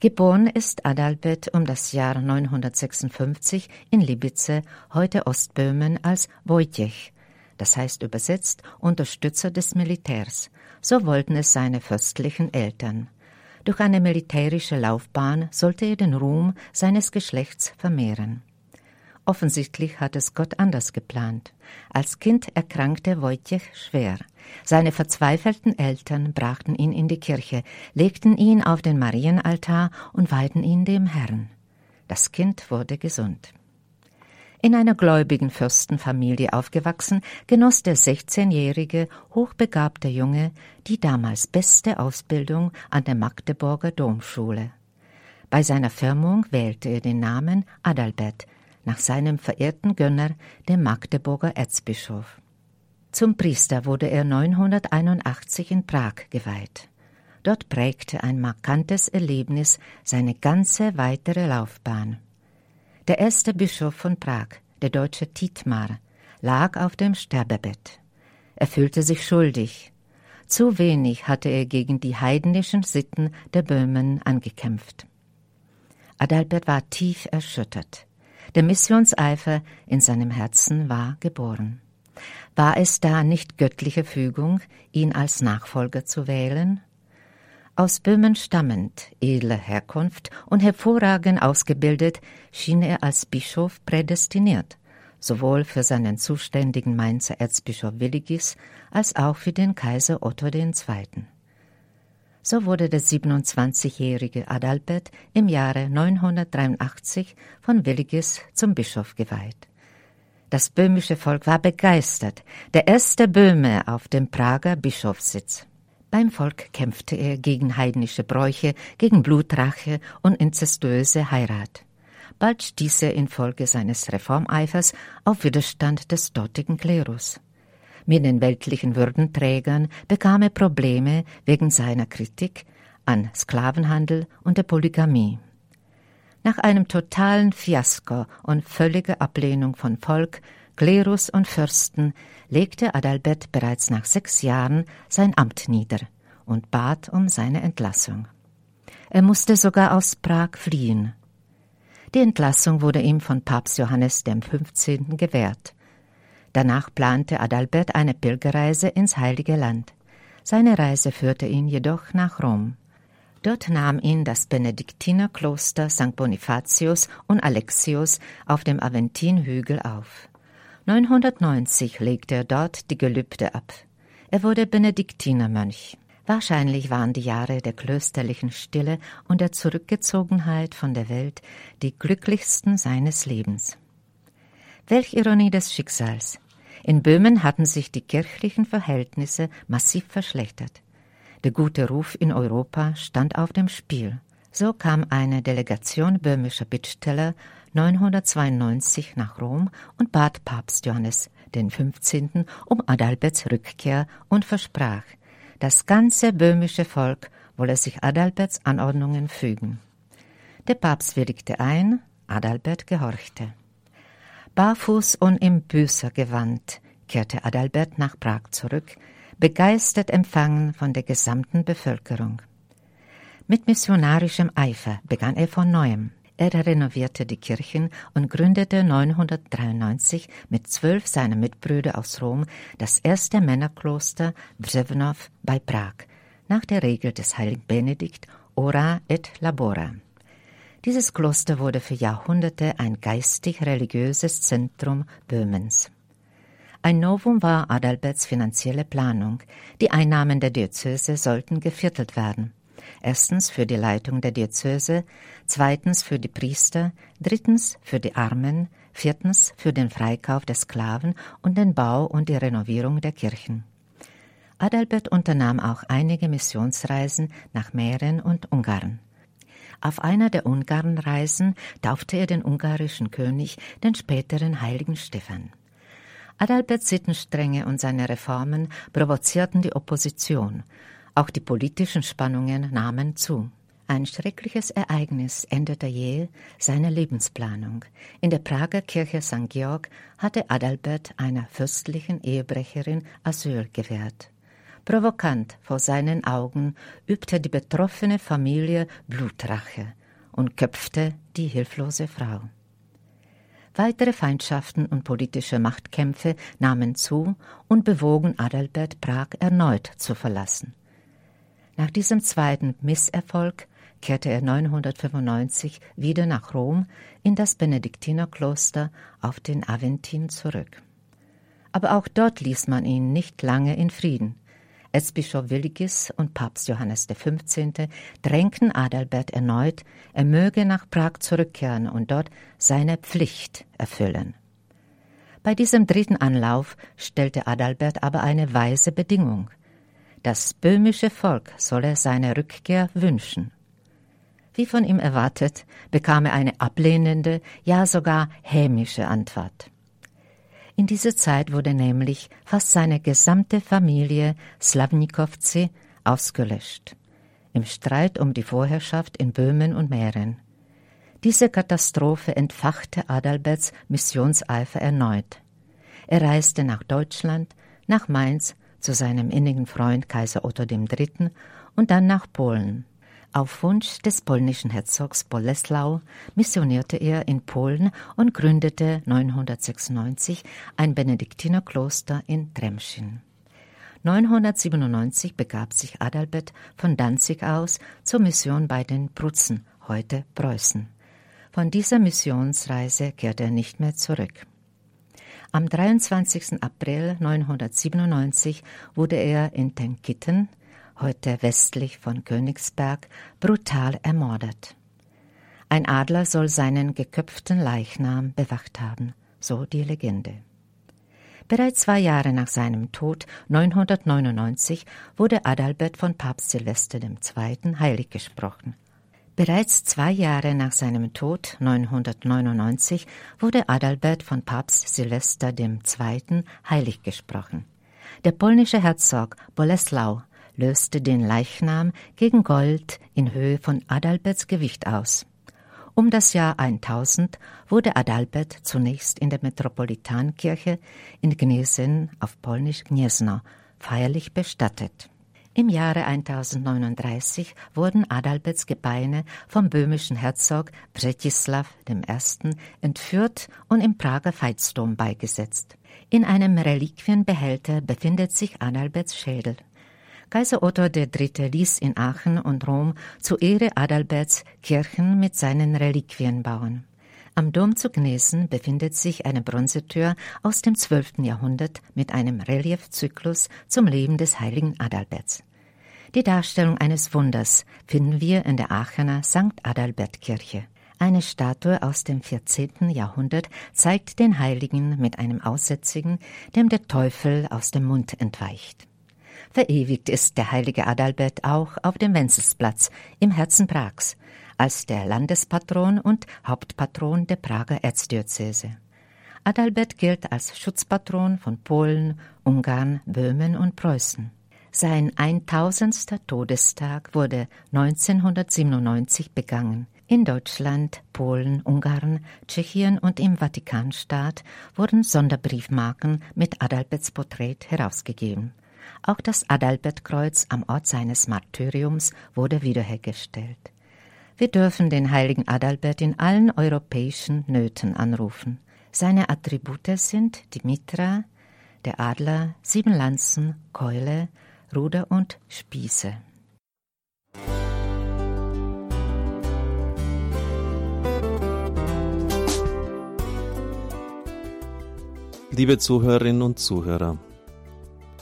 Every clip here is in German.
Geboren ist Adalbert um das Jahr 956 in Libice, heute Ostböhmen, als Wojciech, das heißt übersetzt Unterstützer des Militärs. So wollten es seine fürstlichen Eltern. Durch eine militärische Laufbahn sollte er den Ruhm seines Geschlechts vermehren. Offensichtlich hat es Gott anders geplant. Als Kind erkrankte Wojciech schwer. Seine verzweifelten Eltern brachten ihn in die Kirche, legten ihn auf den Marienaltar und weihten ihn dem Herrn. Das Kind wurde gesund. In einer gläubigen Fürstenfamilie aufgewachsen, genoss der 16-jährige, hochbegabte Junge die damals beste Ausbildung an der Magdeburger Domschule. Bei seiner Firmung wählte er den Namen Adalbert, nach seinem verehrten Gönner, dem Magdeburger Erzbischof. Zum Priester wurde er 981 in Prag geweiht. Dort prägte ein markantes Erlebnis seine ganze weitere Laufbahn. Der erste Bischof von Prag, der deutsche Tietmar, lag auf dem Sterbebett. Er fühlte sich schuldig. Zu wenig hatte er gegen die heidnischen Sitten der Böhmen angekämpft. Adalbert war tief erschüttert. Der Missionseifer in seinem Herzen war geboren. War es da nicht göttliche Fügung, ihn als Nachfolger zu wählen? Aus Böhmen stammend, edler Herkunft und hervorragend ausgebildet, schien er als Bischof prädestiniert, sowohl für seinen zuständigen Mainzer Erzbischof Willigis als auch für den Kaiser Otto II. So wurde der 27-jährige Adalbert im Jahre 983 von Willigis zum Bischof geweiht. Das böhmische Volk war begeistert, der erste Böhme auf dem Prager Bischofssitz. Beim Volk kämpfte er gegen heidnische Bräuche, gegen Blutrache und inzestuöse Heirat. Bald stieß er infolge seines Reformeifers auf Widerstand des dortigen Klerus. Mit den weltlichen Würdenträgern bekam er Probleme wegen seiner Kritik an Sklavenhandel und der Polygamie. Nach einem totalen Fiasko und völliger Ablehnung von Volk, Klerus und Fürsten legte Adalbert bereits nach sechs Jahren sein Amt nieder und bat um seine Entlassung. Er musste sogar aus Prag fliehen. Die Entlassung wurde ihm von Papst Johannes dem 15. gewährt. Danach plante Adalbert eine Pilgerreise ins Heilige Land. Seine Reise führte ihn jedoch nach Rom. Dort nahm ihn das Benediktinerkloster St. Bonifatius und Alexius auf dem Aventinhügel auf. 990 legte er dort die Gelübde ab. Er wurde Benediktinermönch. Wahrscheinlich waren die Jahre der klösterlichen Stille und der Zurückgezogenheit von der Welt die glücklichsten seines Lebens. Welch Ironie des Schicksals. In Böhmen hatten sich die kirchlichen Verhältnisse massiv verschlechtert. Der gute Ruf in Europa stand auf dem Spiel. So kam eine Delegation böhmischer Bittsteller 992 nach Rom und bat Papst Johannes den 15. um Adalberts Rückkehr und versprach, das ganze böhmische Volk wolle sich Adalberts Anordnungen fügen. Der Papst willigte ein, Adalbert gehorchte. Barfuß und im Büßergewand kehrte Adalbert nach Prag zurück, begeistert empfangen von der gesamten Bevölkerung. Mit missionarischem Eifer begann er von neuem. Er renovierte die Kirchen und gründete 993 mit zwölf seiner Mitbrüder aus Rom das erste Männerkloster Břevnov bei Prag, nach der Regel des heiligen Benedikt Ora et Labora. Dieses Kloster wurde für Jahrhunderte ein geistig-religiöses Zentrum Böhmens. Ein Novum war Adalberts finanzielle Planung. Die Einnahmen der Diözese sollten geviertelt werden. Erstens für die Leitung der Diözese, zweitens für die Priester, drittens für die Armen, viertens für den Freikauf der Sklaven und den Bau und die Renovierung der Kirchen. Adalbert unternahm auch einige Missionsreisen nach Mähren und Ungarn. Auf einer der Ungarnreisen taufte er den ungarischen König, den späteren heiligen Stephan. Adalberts Sittenstrenge und seine Reformen provozierten die Opposition. Auch die politischen Spannungen nahmen zu. Ein schreckliches Ereignis änderte jäh seine Lebensplanung. In der Prager Kirche St. Georg hatte Adalbert einer fürstlichen Ehebrecherin Asyl gewährt. Provokant vor seinen Augen übte die betroffene Familie Blutrache und köpfte die hilflose Frau. Weitere Feindschaften und politische Machtkämpfe nahmen zu und bewogen Adalbert Prag erneut zu verlassen. Nach diesem zweiten Misserfolg kehrte er 995 wieder nach Rom in das Benediktinerkloster auf den Aventin zurück. Aber auch dort ließ man ihn nicht lange in Frieden. Erzbischof Willigis und Papst Johannes XV. drängten Adalbert erneut, er möge nach Prag zurückkehren und dort seine Pflicht erfüllen. Bei diesem dritten Anlauf stellte Adalbert aber eine weise Bedingung. Das böhmische Volk solle seine Rückkehr wünschen. Wie von ihm erwartet, bekam er eine ablehnende, ja sogar hämische Antwort. In dieser Zeit wurde nämlich fast seine gesamte Familie Slavnikovci ausgelöscht, im Streit um die Vorherrschaft in Böhmen und Mähren. Diese Katastrophe entfachte Adalberts Missionseifer erneut. Er reiste nach Deutschland, nach Mainz zu seinem innigen Freund Kaiser Otto III. und dann nach Polen. Auf Wunsch des polnischen Herzogs Boleslau missionierte er in Polen und gründete 996 ein Benediktinerkloster in Tremschin. 997 begab sich Adalbert von Danzig aus zur Mission bei den Prutzen, heute Preußen. Von dieser Missionsreise kehrte er nicht mehr zurück. Am 23. April 997 wurde er in Tenkitten, heute westlich von Königsberg, brutal ermordet. Ein Adler soll seinen geköpften Leichnam bewacht haben, so die Legende. Bereits zwei Jahre nach seinem Tod, 999, wurde Adalbert von Papst Silvester II. heilig gesprochen. Bereits zwei Jahre nach seinem Tod, 999, wurde Adalbert von Papst Silvester II. heilig gesprochen. Der polnische Herzog Boleslau löste den Leichnam gegen Gold in Höhe von Adalberts Gewicht aus. Um das Jahr 1000 wurde Adalbert zunächst in der Metropolitankirche in Gnesen auf Polnisch Gniezno feierlich bestattet. Im Jahre 1039 wurden Adalberts Gebeine vom böhmischen Herzog Břetislav I. entführt und im Prager Veitsdom beigesetzt. In einem Reliquienbehälter befindet sich Adalberts Schädel. Kaiser Otto III. ließ in Aachen und Rom zu Ehre Adalberts Kirchen mit seinen Reliquien bauen. Am Dom zu Gnesen befindet sich eine Bronzetür aus dem 12. Jahrhundert mit einem Reliefzyklus zum Leben des heiligen Adalberts. Die Darstellung eines Wunders finden wir in der Aachener St. Adalbert Kirche. Eine Statue aus dem 14. Jahrhundert zeigt den Heiligen mit einem Aussätzigen, dem der Teufel aus dem Mund entweicht. Verewigt ist der heilige Adalbert auch auf dem Wenzelsplatz im Herzen Prags als der Landespatron und Hauptpatron der Prager Erzdiözese. Adalbert gilt als Schutzpatron von Polen, Ungarn, Böhmen und Preußen. Sein 1000. Todestag wurde 1997 begangen. In Deutschland, Polen, Ungarn, Tschechien und im Vatikanstaat wurden Sonderbriefmarken mit Adalberts Porträt herausgegeben. Auch das Adalbertkreuz am Ort seines Martyriums wurde wiederhergestellt. Wir dürfen den heiligen Adalbert in allen europäischen Nöten anrufen. Seine Attribute sind die Mitra, der Adler, sieben Lanzen, Keule, Ruder und Spieße. Liebe Zuhörerinnen und Zuhörer,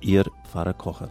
Ihr Pfarrer Kocher.